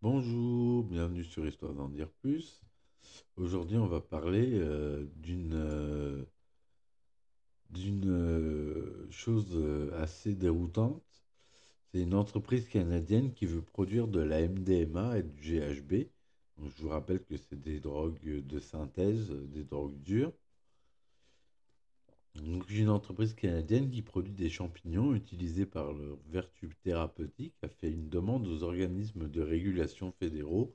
Bonjour, bienvenue sur Histoire d'en dire plus. Aujourd'hui, on va parler euh, d'une euh, euh, chose assez déroutante. C'est une entreprise canadienne qui veut produire de la MDMA et du GHB. Je vous rappelle que c'est des drogues de synthèse, des drogues dures. Une entreprise canadienne qui produit des champignons utilisés par leurs vertus thérapeutiques a fait une demande aux organismes de régulation fédéraux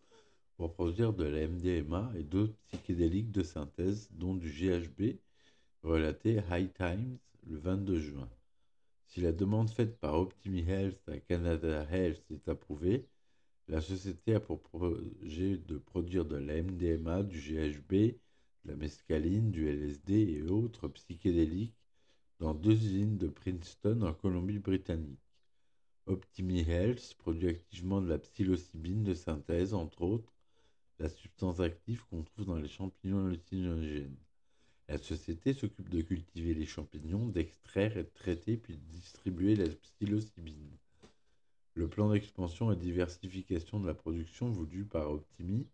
pour produire de la MDMA et d'autres psychédéliques de synthèse, dont du GHB, relaté High Times le 22 juin. Si la demande faite par Optimi Health à Canada Health est approuvée, la société a pour projet de produire de la MDMA, du GHB, de la mescaline, du LSD et autres psychédéliques dans deux usines de Princeton en Colombie-Britannique. Optimi Health produit activement de la psilocybine de synthèse, entre autres, la substance active qu'on trouve dans les champignons hallucinogènes. La société s'occupe de cultiver les champignons, d'extraire et de traiter puis de distribuer la psilocybine. Le plan d'expansion et diversification de la production voulu par Optimi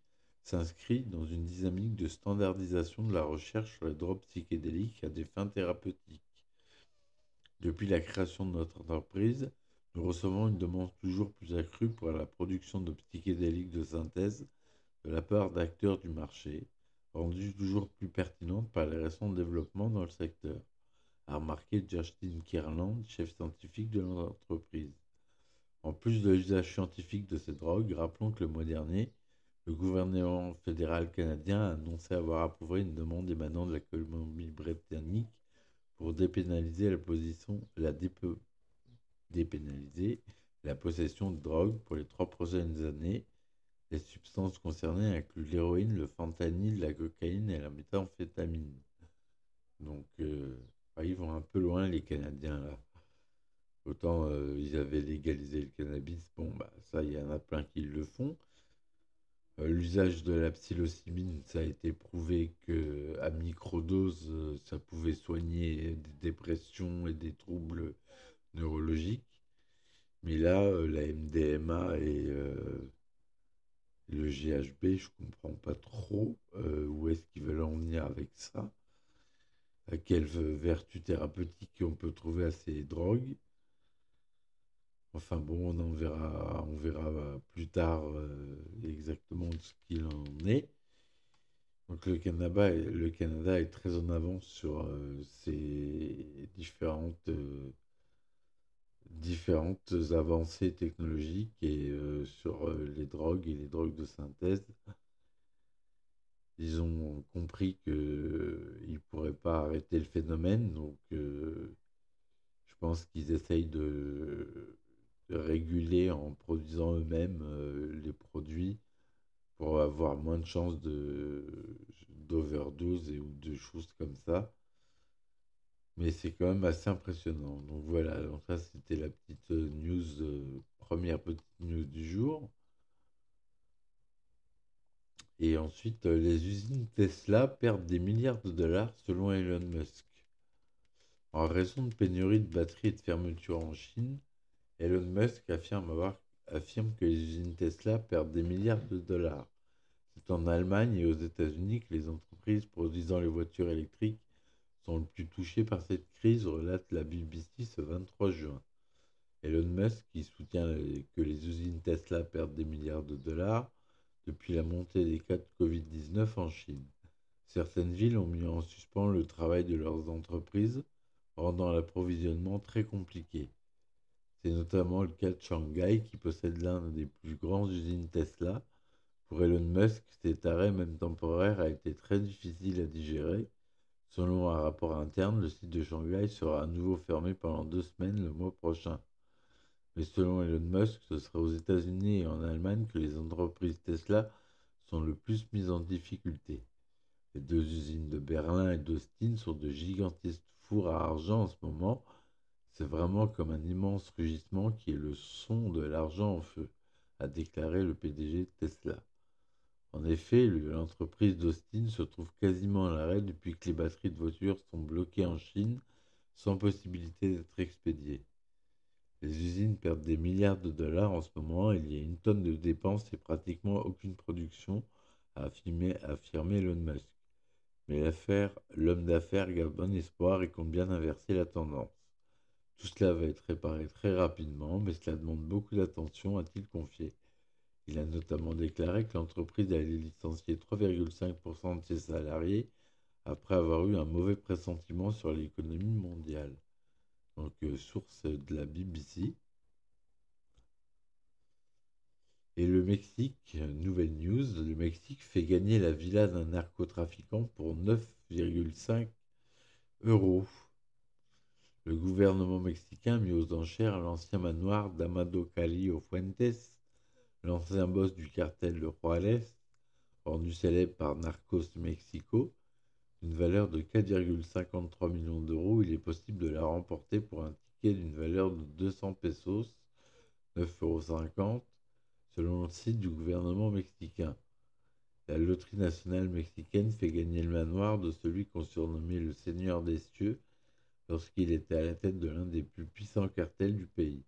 s'inscrit dans une dynamique de standardisation de la recherche sur les drogues psychédéliques à des fins thérapeutiques. Depuis la création de notre entreprise, nous recevons une demande toujours plus accrue pour la production de psychédéliques de synthèse de la part d'acteurs du marché, rendue toujours plus pertinente par les récents développements dans le secteur, a remarqué Justin Kierland, chef scientifique de l'entreprise. En plus de l'usage scientifique de ces drogues, rappelons que le mois dernier, le gouvernement fédéral canadien a annoncé avoir approuvé une demande émanant de la Colombie-Britannique pour dépénaliser la, possession de drogue pour les trois prochaines années les substances concernées incluent l'héroïne, le fentanyl, la cocaïne et la méthamphétamine. Donc, euh, bah, ils vont un peu loin, les Canadiens, là. Autant euh, ils avaient légalisé le cannabis, bon, bah, ça, il y en a plein qui le font. Euh, l'usage de la psilocybine, ça a été prouvé que à microdose, ça pouvait soigner des dépressions et des troubles neurologiques. Mais là, la MDMA et le GHB, je comprends pas trop euh, où est-ce qu'ils veulent en venir avec ça. À quelle vertu thérapeutique on peut trouver à ces drogues. Enfin bon, on en verra, on verra plus tard euh, exactement ce qu'il en est. Donc le Canada, le Canada est très en avance sur euh, ces différentes différentes avancées technologiques et euh, sur euh, les drogues et les drogues de synthèse. Ils ont compris qu'ils ne pourraient pas arrêter le phénomène, donc euh, je pense qu'ils essayent de, réguler en produisant eux-mêmes les produits pour avoir moins de chances d'overdose et ou de choses comme ça mais c'est quand même assez impressionnant. Donc voilà, donc ça c'était la petite euh, news, euh, première petite news du jour. Et ensuite, euh, les usines Tesla perdent des milliards de dollars selon Elon Musk. En raison de pénurie de batteries et de fermeture en Chine, Elon Musk affirme, avoir, affirme que les usines Tesla perdent des milliards de dollars. C'est en Allemagne et aux États-Unis que les entreprises produisant les voitures électriques sont le plus touchés par cette crise, relate la BBC ce 23 juin. Elon Musk, qui soutient que les usines Tesla perdent des milliards de dollars depuis la montée des cas de Covid-19 en Chine. Certaines villes ont mis en suspens le travail de leurs entreprises, rendant l'approvisionnement très compliqué. C'est notamment le cas de Shanghai qui possède l'un des plus grandes usines Tesla. Pour Elon Musk, cet arrêt, même temporaire, a été très difficile à digérer Selon un rapport interne, le site de Shanghai sera à nouveau fermé pendant deux semaines le mois prochain. Mais selon Elon Musk, ce sera aux États-Unis et en Allemagne que les entreprises Tesla sont le plus mises en difficulté. Les deux usines de Berlin et d'Austin sont de gigantesques fours à argent en ce moment. C'est vraiment comme un immense rugissement qui est le son de l'argent en feu, a déclaré le PDG Tesla. En effet, l'entreprise d'Austin se trouve quasiment à l'arrêt depuis que les batteries de voitures sont bloquées en Chine sans possibilité d'être expédiées. Les usines perdent des milliards de dollars en ce moment, il y a une tonne de dépenses et pratiquement aucune production, a affirmé, Elon Musk. Mais l'affaire, l'homme d'affaires garde bon espoir et compte bien inverser la tendance. Cela va être réparé très rapidement, mais cela demande beaucoup d'attention, a-t-il confié. Il a notamment déclaré que l'entreprise allait licencier 3,5% de ses salariés après avoir eu un mauvais pressentiment sur l'économie mondiale. Donc, euh, source de la BBC. Et le Mexique, nouvelle news, le Mexique fait gagner la villa d'un narcotrafiquant pour 9,5 euros. Le gouvernement mexicain a mis aux enchères l'ancien manoir d'Amado Calillo Fuentes, l'ancien boss du cartel de Juárez, rendu célèbre par Narcos Mexico, d'une valeur de 4,53 millions d'euros, il est possible de la remporter pour un ticket d'une valeur de 200 pesos, 9,50 euros, selon le site du gouvernement mexicain. La loterie nationale mexicaine fait gagner le manoir de celui qu'on surnommait le Seigneur des cieux lorsqu'il était à la tête de l'un des plus puissants cartels du pays.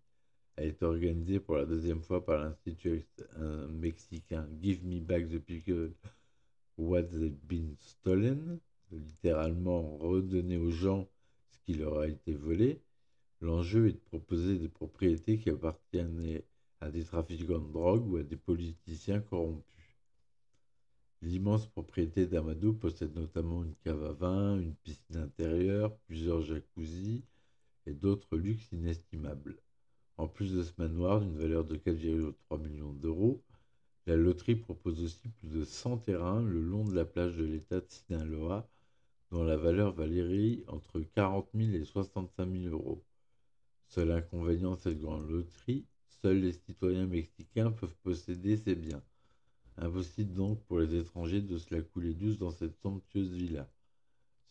Elle est organisée pour la deuxième fois par l'Institut mexicain Give Me Back the People What's Been Stolen, littéralement redonner aux gens ce qui leur a été volé. L'enjeu est de proposer des propriétés qui appartiennent à des trafiquants de drogue ou à des politiciens corrompus. L'immense propriété d'Amadou possède notamment une cave à vin, une piscine intérieure, plusieurs jacuzzis et d'autres luxes inestimables. En plus de ce manoir d'une valeur de 4,3 millions d'euros, la loterie propose aussi plus de 100 terrains le long de la plage de l'État de Sinaloa dont la valeur valérie entre 40 000 et 65 000 euros. Seul inconvénient de cette grande loterie, seuls les citoyens mexicains peuvent posséder ces biens. Impossible donc pour les étrangers de se la couler douce dans cette somptueuse villa.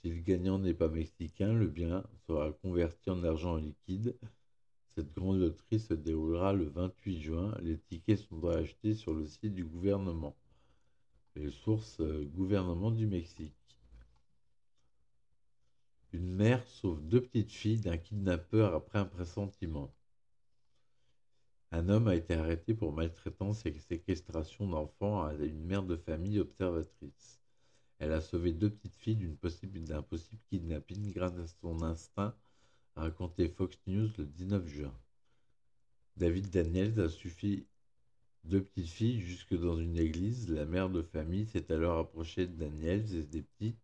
Si le gagnant n'est pas mexicain, le bien sera converti en argent liquide. Cette grande loterie se déroulera le 28 juin. Les tickets sont achetés sur le site du gouvernement. Les sources euh, gouvernement du Mexique. Une mère sauve deux petites filles d'un kidnappeur après un pressentiment. Un homme a été arrêté pour maltraitance et séquestration d'enfants à une mère de famille observatrice. Elle a sauvé deux petites filles d'un possible, possible kidnapping grâce à son instinct, a raconté Fox News le 19 juin. David Daniels a suffi deux petites filles jusque dans une église. La mère de famille s'est alors approchée de Daniels et des petites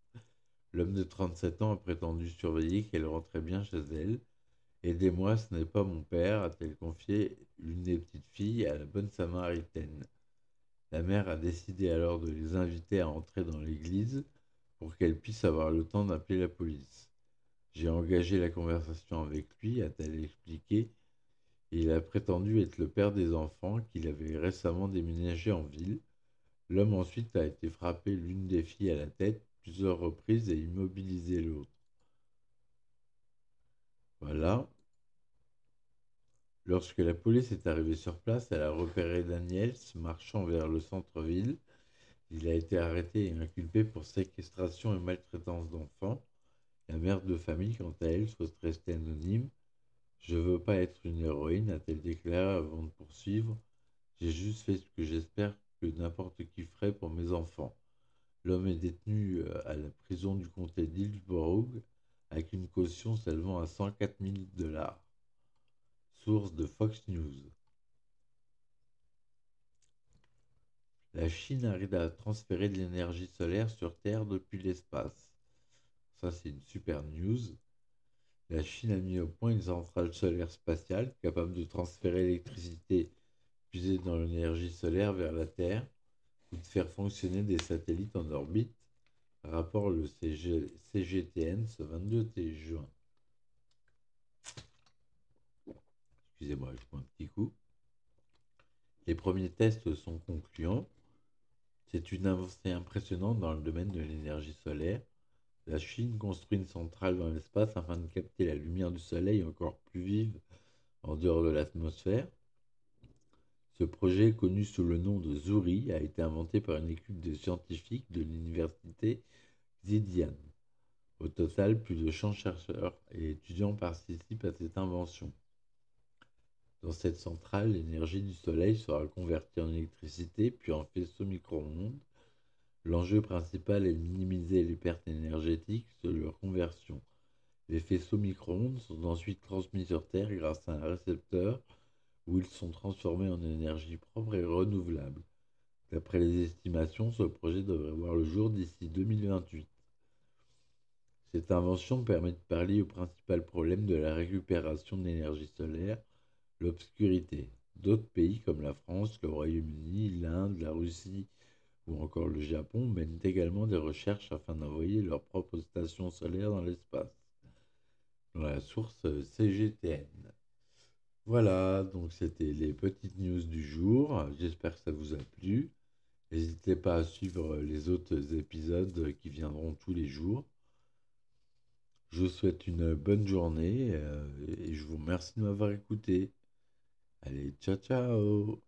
L'homme de 37 ans a prétendu surveiller qu'elle rentrait bien chez elle. Aidez-moi, ce n'est pas mon père, a-t-elle confié l'une des petites filles à la bonne samaritaine. La mère a décidé alors de les inviter à entrer dans l'église pour qu'elle puisse avoir le temps d'appeler la police. J'ai engagé la conversation avec lui, a-t-elle expliqué, et il a prétendu être le père des enfants qu'il avait récemment déménagé en ville. L'homme ensuite a été frappé l'une des filles à la tête plusieurs reprises et immobiliser l'autre. Voilà. Lorsque la police est arrivée sur place, elle a repéré Daniels marchant vers le centre-ville. Il a été arrêté et inculpé pour séquestration et maltraitance d'enfants. La mère de famille, quant à elle, souhaite rester anonyme. Je ne veux pas être une héroïne, a-t-elle déclaré avant de poursuivre. J'ai juste fait ce que j'espère que n'importe qui ferait pour mes enfants. L'homme est détenu euh, à la prison du comté d'Hillsborough avec une caution s'élevant à 104 000 dollars. Source de Fox News. La Chine arrive à transférer de l'énergie solaire sur Terre depuis l'espace. Ça, c'est une super news. La Chine a mis au point une centrale solaire spatiale capable de transférer l'électricité puisée dans l'énergie solaire vers la Terre ou de faire fonctionner des satellites en orbite, rapport le CGTN ce 22 juin. Excusez-moi, je prends un petit coup. Les premiers tests sont concluants. C'est une avancée impressionnante dans le domaine de l'énergie solaire. La Chine construit une centrale dans l'espace afin de capter la lumière du Soleil encore plus vive en dehors de l'atmosphère. Ce projet, connu sous le nom de Zuri, a été inventé par une équipe de scientifiques de l'université Xidian. Au total, plus de 100 chercheurs et étudiants participent à cette invention. Dans cette centrale, l'énergie du soleil sera convertie en électricité puis en faisceau micro-ondes. L'enjeu principal est de minimiser les pertes énergétiques de leur conversion. Les faisceaux micro-ondes sont ensuite transmis sur Terre grâce à un récepteur où ils sont transformés en énergie propre et renouvelable. D'après les estimations, ce projet devrait voir le jour d'ici 2028. Cette invention permet de parler au principal problème de la récupération de l'énergie solaire, l'obscurité. D'autres pays comme la France, le Royaume-Uni, l'Inde, la Russie ou encore le Japon mènent également des recherches afin d'envoyer leurs propres stations solaires dans l'espace, dans la source CGTN. Voilà, donc c'était les petites news du jour. J'espère que ça vous a plu. N'hésitez pas à suivre les autres épisodes qui viendront tous les jours. Je vous souhaite une bonne journée euh, et je vous remercie de m'avoir écouté. Allez, ciao ciao